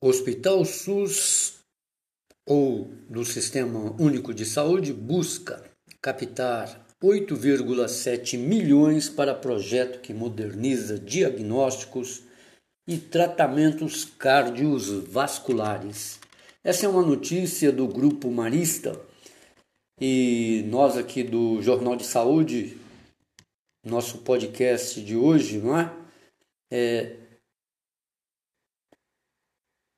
Hospital SUS ou do Sistema Único de Saúde busca captar 8,7 milhões para projeto que moderniza diagnósticos e tratamentos cardiovasculares. Essa é uma notícia do Grupo Marista e nós aqui do Jornal de Saúde, nosso podcast de hoje, não é? é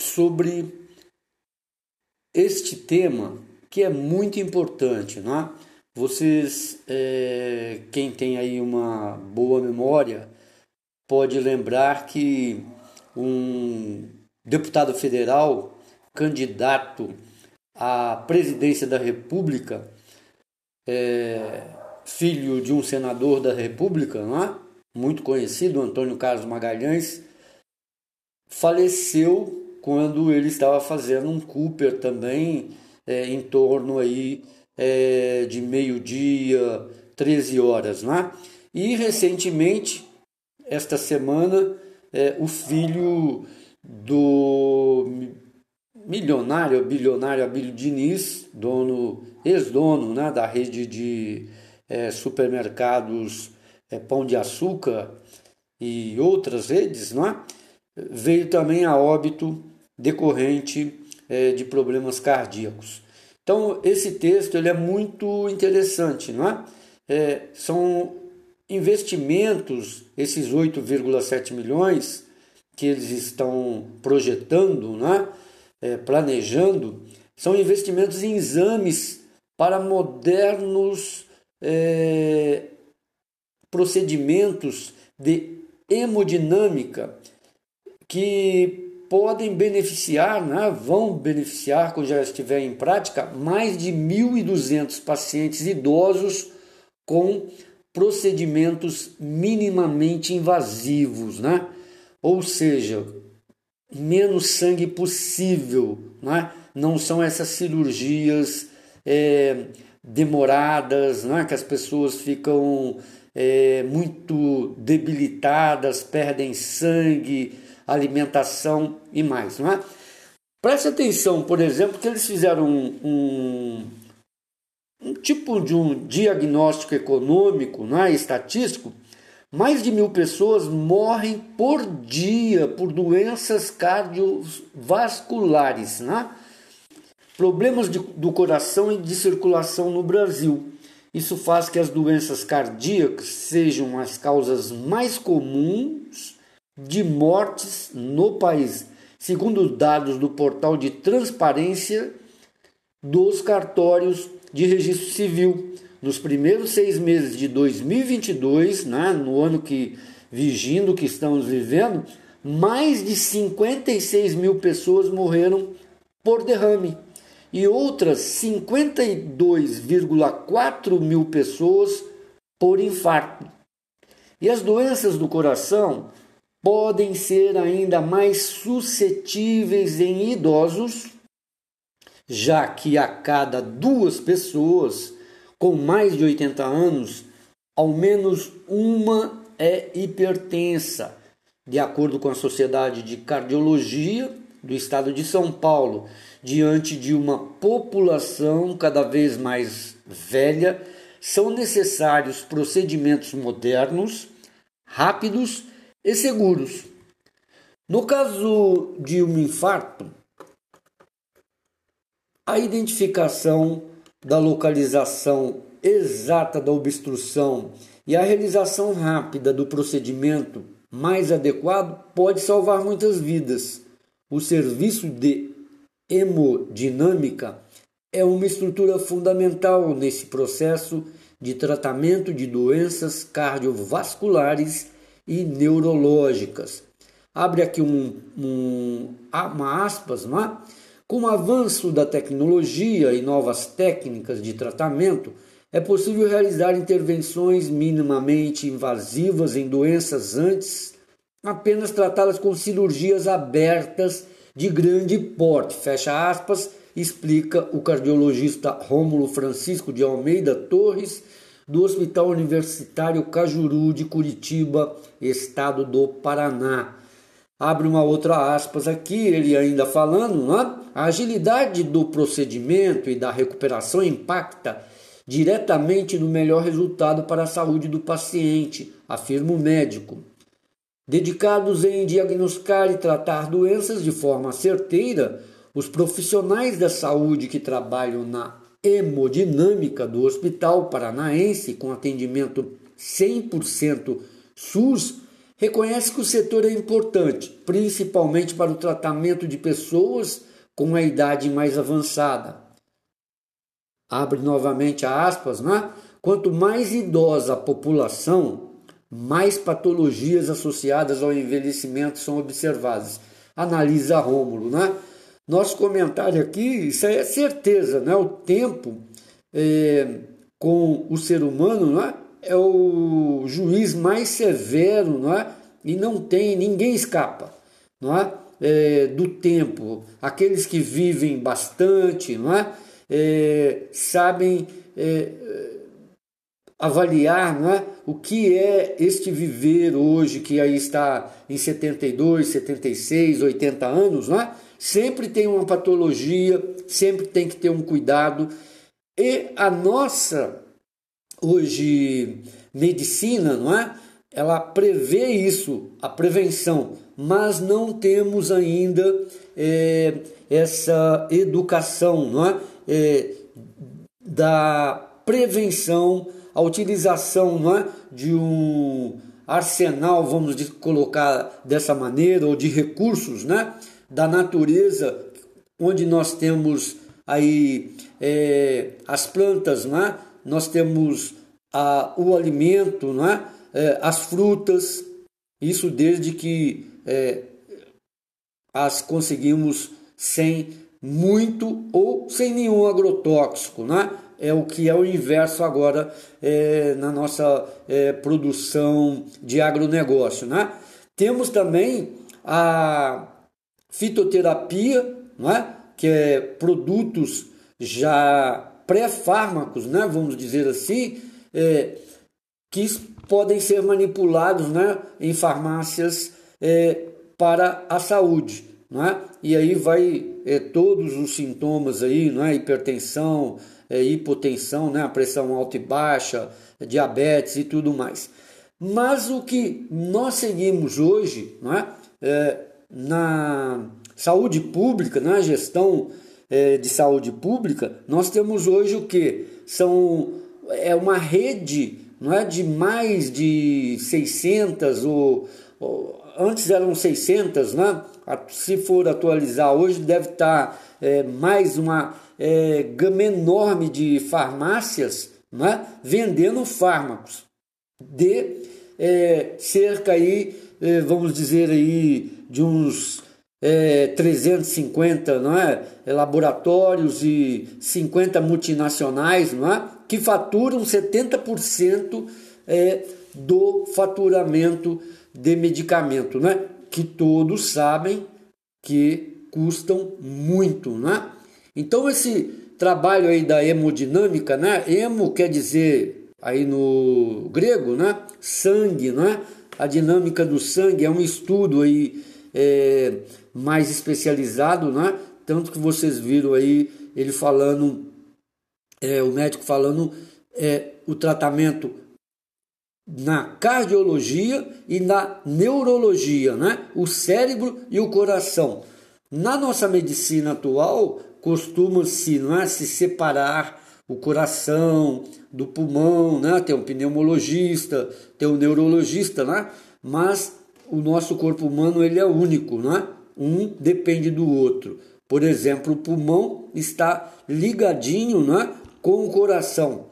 sobre este tema que é muito importante, não é? Vocês, é, quem tem aí uma boa memória, pode lembrar que um deputado federal candidato à presidência da República, é, filho de um senador da República, é? muito conhecido, Antônio Carlos Magalhães, faleceu quando ele estava fazendo um Cooper também é, em torno aí é, de meio-dia, 13 horas, né? E recentemente, esta semana, é, o filho do milionário, bilionário Abílio Diniz, dono, ex-dono né, da rede de é, supermercados é, Pão de Açúcar e outras redes, não é? veio também a óbito decorrente é, de problemas cardíacos. Então, esse texto ele é muito interessante, não é? é são investimentos, esses 8,7 milhões que eles estão projetando, né? É, planejando, são investimentos em exames para modernos é, procedimentos de hemodinâmica que podem beneficiar, né, vão beneficiar, quando já estiver em prática, mais de 1.200 pacientes idosos com procedimentos minimamente invasivos, né? ou seja, menos sangue possível. Né? Não são essas cirurgias é, demoradas, né? que as pessoas ficam é, muito debilitadas, perdem sangue, alimentação e mais. Não é? Preste atenção, por exemplo, que eles fizeram um, um, um tipo de um diagnóstico econômico, não é? estatístico. Mais de mil pessoas morrem por dia por doenças cardiovasculares, né? problemas de, do coração e de circulação no Brasil. Isso faz que as doenças cardíacas sejam as causas mais comuns de mortes no país, segundo dados do portal de transparência dos cartórios de registro civil. Nos primeiros seis meses de 2022, né, no ano que vigindo que estamos vivendo, mais de 56 mil pessoas morreram por derrame e outras 52,4 mil pessoas por infarto. E as doenças do coração podem ser ainda mais suscetíveis em idosos, já que a cada duas pessoas com mais de 80 anos, ao menos uma é hipertensa, de acordo com a Sociedade de Cardiologia do Estado de São Paulo, diante de uma população cada vez mais velha, são necessários procedimentos modernos, rápidos e seguros. No caso de um infarto, a identificação da localização exata da obstrução e a realização rápida do procedimento mais adequado pode salvar muitas vidas. O serviço de hemodinâmica é uma estrutura fundamental nesse processo de tratamento de doenças cardiovasculares e neurológicas. Abre aqui um, um, uma aspas, não é? Com o avanço da tecnologia e novas técnicas de tratamento, é possível realizar intervenções minimamente invasivas em doenças antes apenas tratá-las com cirurgias abertas de grande porte, fecha aspas, explica o cardiologista Rômulo Francisco de Almeida Torres, do Hospital Universitário Cajuru de Curitiba, estado do Paraná. Abre uma outra aspas aqui, ele ainda falando, né? a agilidade do procedimento e da recuperação impacta diretamente no melhor resultado para a saúde do paciente, afirma o médico. Dedicados em diagnosticar e tratar doenças de forma certeira, os profissionais da saúde que trabalham na hemodinâmica do Hospital Paranaense com atendimento 100% SUS reconhece que o setor é importante, principalmente para o tratamento de pessoas com a idade mais avançada. Abre novamente aspas, né? Quanto mais idosa a população, mais patologias associadas ao envelhecimento são observadas. Analisa Rômulo, né? Nosso comentário aqui, isso é certeza, né? O tempo é, com o ser humano, né? é o juiz mais severo, não é? E não tem, ninguém escapa, não é? é do tempo. Aqueles que vivem bastante, não é? é sabem é, avaliar, não é? O que é este viver hoje que aí está em 72, 76, 80 anos, não é? Sempre tem uma patologia, sempre tem que ter um cuidado. E a nossa hoje medicina, não é? Ela prevê isso, a prevenção, mas não temos ainda é, essa educação, não é? é? Da prevenção, a utilização, não é? De um arsenal, vamos colocar dessa maneira, ou de recursos, né? Da natureza, onde nós temos aí é, as plantas, não é? nós temos a, o alimento, não é? é? as frutas, isso desde que é, as conseguimos sem muito ou sem nenhum agrotóxico, né? É o que é o inverso agora é, na nossa é, produção de agronegócio, né? Temos também a fitoterapia, né? Que é produtos já pré-fármacos, né, vamos dizer assim, é, que podem ser manipulados né, em farmácias é, para a saúde. Né? E aí vai é, todos os sintomas aí, né, hipertensão, é, hipotensão, né, a pressão alta e baixa, diabetes e tudo mais. Mas o que nós seguimos hoje né, é, na saúde pública, na gestão é, de saúde pública, nós temos hoje o que? São, é uma rede não é, de mais de 600 ou, ou antes eram 600, né? se for atualizar hoje deve estar é, mais uma é, gama enorme de farmácias né? vendendo fármacos de é, cerca aí, é, vamos dizer aí, de uns é, 350 não é? laboratórios e 50 multinacionais não é? que faturam 70% é, do faturamento de medicamento, né? que todos sabem que custam muito. Né? Então esse trabalho aí da hemodinâmica, né? hemo quer dizer aí no grego, né? sangue, né? a dinâmica do sangue é um estudo aí é, mais especializado, né? Tanto que vocês viram aí ele falando, é, o médico falando é, o tratamento na cardiologia e na neurologia, né? O cérebro e o coração. Na nossa medicina atual, costuma-se é, se separar o coração do pulmão, né? Tem um pneumologista, tem um neurologista, né? Mas o nosso corpo humano ele é único, né? Um depende do outro. Por exemplo, o pulmão está ligadinho né, com o coração.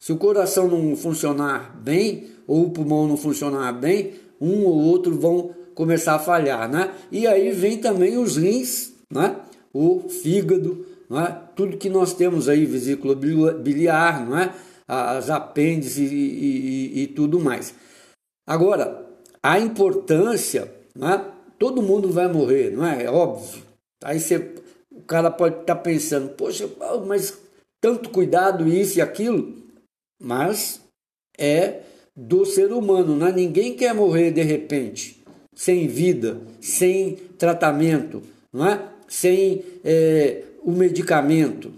Se o coração não funcionar bem, ou o pulmão não funcionar bem, um ou outro vão começar a falhar. Né? E aí vem também os rins, né? o fígado, né? tudo que nós temos aí, vesícula biliar, não é? as apêndices e, e, e tudo mais. Agora, a importância, né? todo mundo vai morrer, não é? É óbvio. Aí você, o cara pode estar tá pensando, poxa, mas tanto cuidado, isso e aquilo. Mas é do ser humano, né? Ninguém quer morrer de repente. sem vida, sem tratamento, não é? sem é, o medicamento,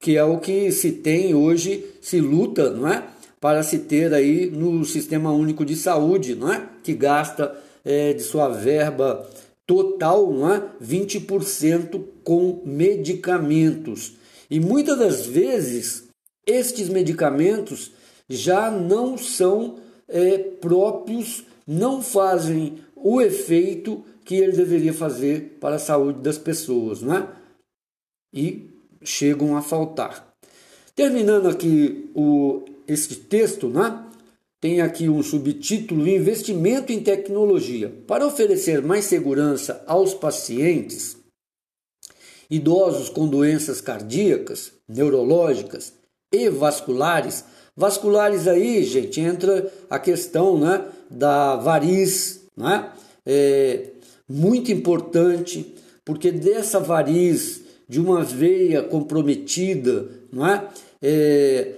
que é o que se tem hoje, se luta, não é? Para se ter aí no Sistema Único de Saúde, não é? Que gasta é, de sua verba total, não é? 20% com medicamentos. E muitas das vezes estes medicamentos já não são é, próprios, não fazem o efeito que ele deveria fazer para a saúde das pessoas, não é? E chegam a faltar. Terminando aqui o, esse texto, né? tem aqui um subtítulo: Investimento em tecnologia. Para oferecer mais segurança aos pacientes, idosos com doenças cardíacas, neurológicas e vasculares. Vasculares aí, gente, entra a questão né, da variz, né? É muito importante, porque dessa variz de uma veia comprometida, não é? é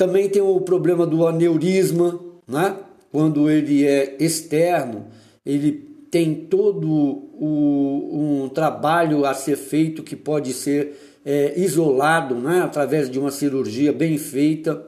também tem o problema do aneurisma, é? quando ele é externo, ele tem todo o, um trabalho a ser feito que pode ser é, isolado é? através de uma cirurgia bem feita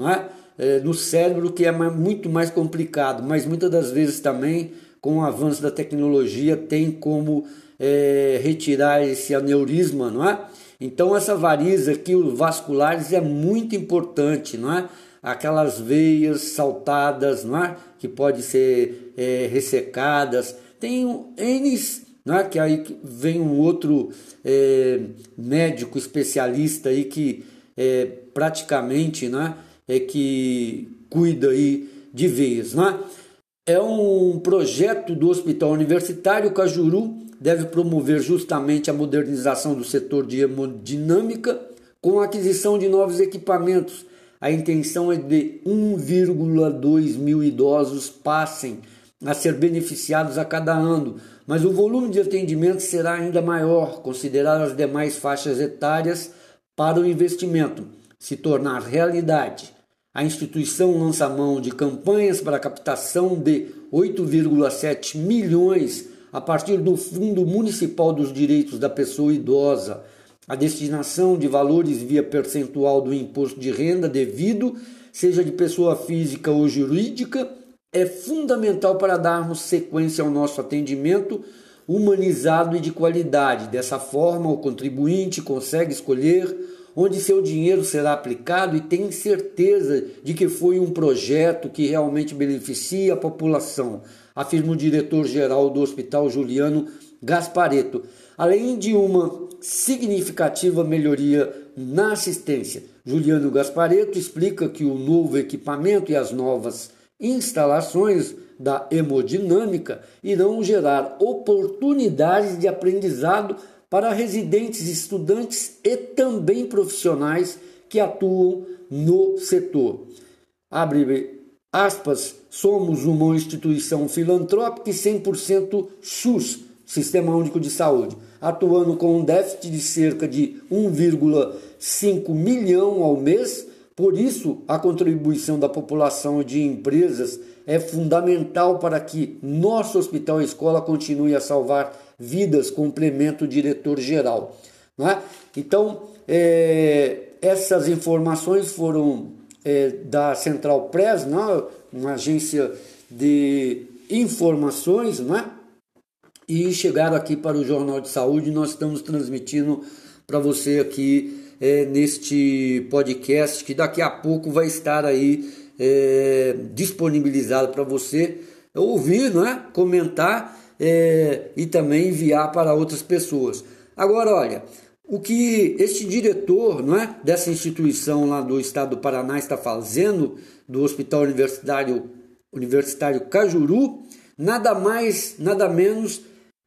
é? É, no cérebro, que é muito mais complicado, mas muitas das vezes também, com o avanço da tecnologia, tem como é, retirar esse aneurisma, não é? Então essa variz aqui, os vasculares, é muito importante, não é? Aquelas veias saltadas, não é? Que podem ser é, ressecadas. Tem N, não é? Que aí vem um outro é, médico especialista aí que é, praticamente, não é? É que cuida aí de veias, não é? É um projeto do Hospital Universitário Cajuru deve promover justamente a modernização do setor de hemodinâmica com a aquisição de novos equipamentos. A intenção é de 1,2 mil idosos passem a ser beneficiados a cada ano, mas o volume de atendimento será ainda maior, consideradas as demais faixas etárias, para o investimento se tornar realidade. A instituição lança mão de campanhas para a captação de 8,7 milhões a partir do Fundo Municipal dos Direitos da Pessoa Idosa, a destinação de valores via percentual do imposto de renda devido, seja de pessoa física ou jurídica, é fundamental para darmos sequência ao nosso atendimento humanizado e de qualidade. Dessa forma, o contribuinte consegue escolher onde seu dinheiro será aplicado e tem certeza de que foi um projeto que realmente beneficia a população, afirma o diretor-geral do Hospital Juliano Gaspareto, além de uma significativa melhoria na assistência. Juliano Gaspareto explica que o novo equipamento e as novas instalações da hemodinâmica irão gerar oportunidades de aprendizado para residentes, estudantes e também profissionais que atuam no setor. Abre aspas, somos uma instituição filantrópica e 100% SUS, Sistema Único de Saúde, atuando com um déficit de cerca de 1,5 milhão ao mês. Por isso, a contribuição da população e de empresas é fundamental para que nosso hospital escola continue a salvar vidas, complemento o diretor-geral. É? Então, é, essas informações foram é, da Central Press, não, uma agência de informações, não é? e chegaram aqui para o Jornal de Saúde. Nós estamos transmitindo para você aqui é, neste podcast que daqui a pouco vai estar aí é, disponibilizado para você ouvir, não é? comentar é, e também enviar para outras pessoas. Agora, olha, o que este diretor não é, dessa instituição lá do estado do Paraná está fazendo, do Hospital Universitário, Universitário Cajuru, nada mais, nada menos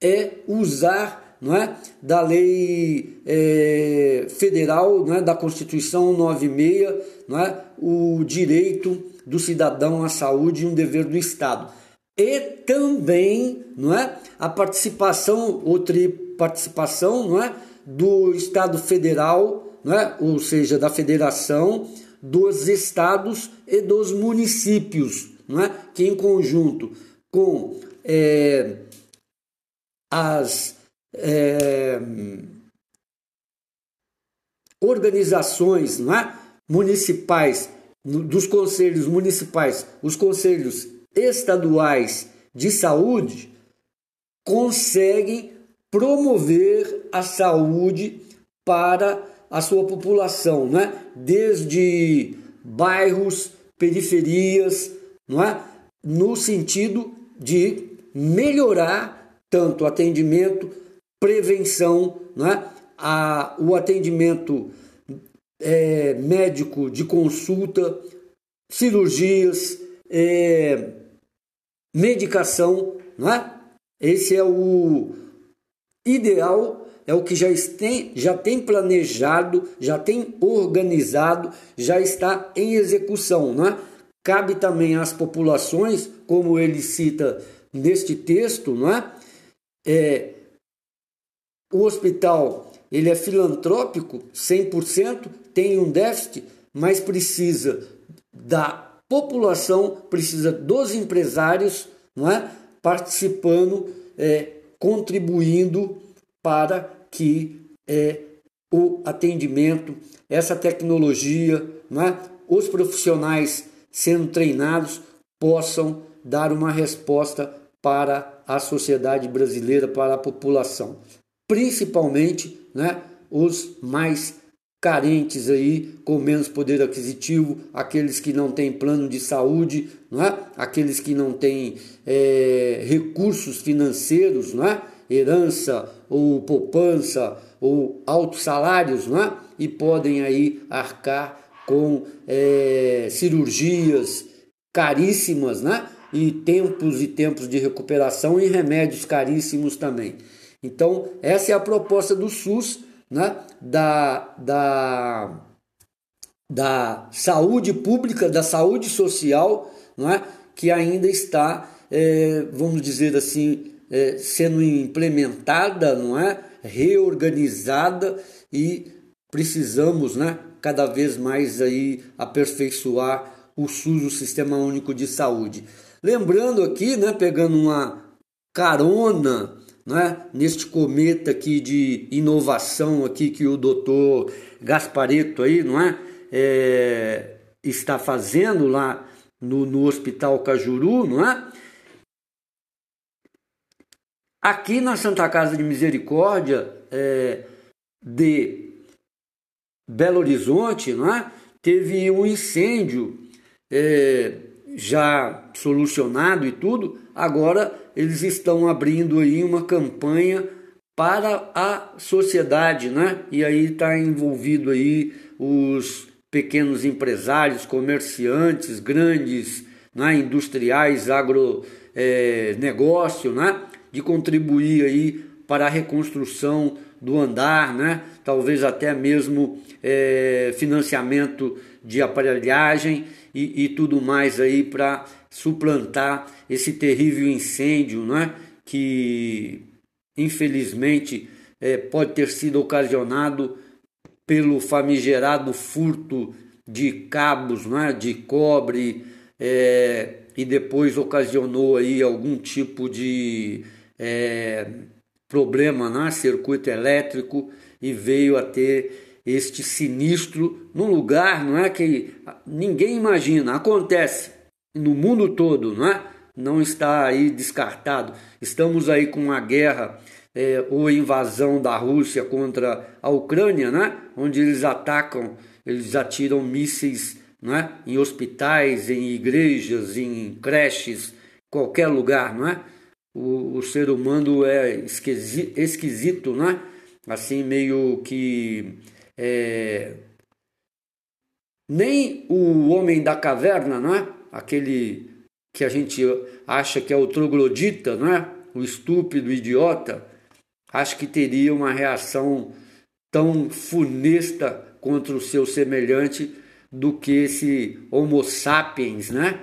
é usar não é, da lei é, federal, não é, da Constituição 96, não é, o direito do cidadão à saúde e um dever do Estado. E também não é, a participação, outra participação, não é, do Estado Federal, né? ou seja, da Federação, dos estados e dos municípios, né? que em conjunto com é, as é, organizações não é? municipais, dos conselhos municipais, os conselhos estaduais de saúde, conseguem promover a saúde para a sua população, né? desde bairros, periferias, não é? no sentido de melhorar tanto atendimento, prevenção, não é? a, o atendimento é, médico de consulta, cirurgias, é, medicação, não é? Esse é o ideal, é o que já tem, já tem planejado, já tem organizado, já está em execução, não é? Cabe também às populações, como ele cita neste texto, não é? é o hospital ele é filantrópico 100%, tem um déficit, mas precisa da população, precisa dos empresários, não é? participando, é, contribuindo para que é, o atendimento, essa tecnologia, não é? os profissionais sendo treinados possam dar uma resposta para a sociedade brasileira, para a população, principalmente né, os mais carentes aí, com menos poder aquisitivo, aqueles que não têm plano de saúde, não é? aqueles que não têm é, recursos financeiros, não é? herança ou poupança ou altos salários, não é? e podem aí arcar com é, cirurgias caríssimas, né? e tempos e tempos de recuperação e remédios caríssimos também. Então, essa é a proposta do SUS, né? Da, da, da saúde pública, da saúde social, não é? que ainda está, é, vamos dizer assim, é, sendo implementada, não é? reorganizada e precisamos né, cada vez mais aí aperfeiçoar o SUS, o Sistema Único de Saúde. Lembrando aqui, né, pegando uma carona né, neste cometa aqui de inovação aqui que o doutor Gaspareto aí, não é, é está fazendo lá no, no Hospital Cajuru, não é? Aqui na Santa Casa de Misericórdia é, de Belo Horizonte, não é? teve um incêndio é, já solucionado e tudo, agora eles estão abrindo aí uma campanha para a sociedade, né? E aí está envolvido aí os pequenos empresários, comerciantes, grandes, né? industriais, agronegócio, é, negócio, né? De contribuir aí para a reconstrução do andar, né? Talvez até mesmo é, financiamento de aparelhagem e, e tudo mais aí para suplantar esse terrível incêndio, né? que infelizmente é, pode ter sido ocasionado pelo famigerado furto de cabos né? de cobre é, e depois ocasionou aí algum tipo de é, problema no né? circuito elétrico e veio a ter este sinistro num lugar, não é que ninguém imagina, acontece no mundo todo, não é? Não está aí descartado. Estamos aí com uma guerra é, ou invasão da Rússia contra a Ucrânia, né? Onde eles atacam, eles atiram mísseis, não é? Em hospitais, em igrejas, em creches, qualquer lugar, não é? O, o ser humano é esquisito, esquisito, não é? Assim meio que é, nem o homem da caverna, não é? Aquele que a gente acha que é o troglodita, não é? O estúpido, idiota, acho que teria uma reação tão funesta contra o seu semelhante do que esse Homo sapiens, né?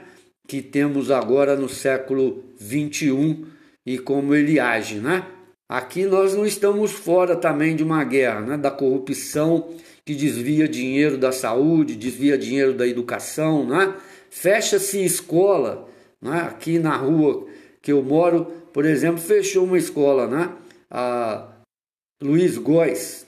Que temos agora no século 21 e como ele age, né? Aqui nós não estamos fora também de uma guerra, né? da corrupção que desvia dinheiro da saúde, desvia dinheiro da educação. Né? Fecha-se escola. Né? Aqui na rua que eu moro, por exemplo, fechou uma escola, né? A Luiz Góes.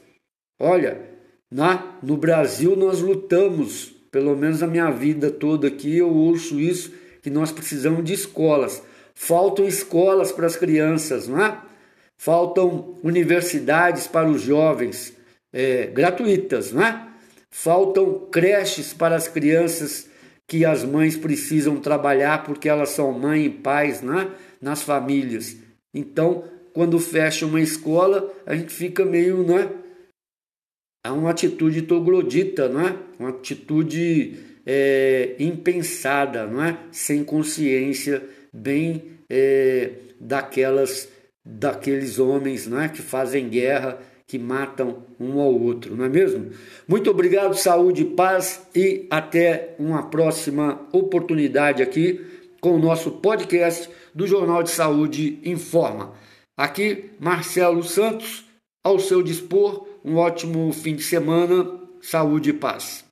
Olha, na, no Brasil nós lutamos, pelo menos a minha vida toda aqui eu ouço isso, que nós precisamos de escolas. Faltam escolas para as crianças, não é? Faltam universidades para os jovens, é, gratuitas, não é? Faltam creches para as crianças que as mães precisam trabalhar porque elas são mãe e pais né, nas famílias. Então, quando fecha uma escola, a gente fica meio, né? É uma atitude troglodita, não é? Uma atitude é, impensada, não é? Sem consciência, bem é, daquelas, daqueles homens, não é? Que fazem guerra que matam um ao outro, não é mesmo? Muito obrigado, saúde, paz e até uma próxima oportunidade aqui com o nosso podcast do Jornal de Saúde Informa. Aqui, Marcelo Santos, ao seu dispor, um ótimo fim de semana, saúde e paz.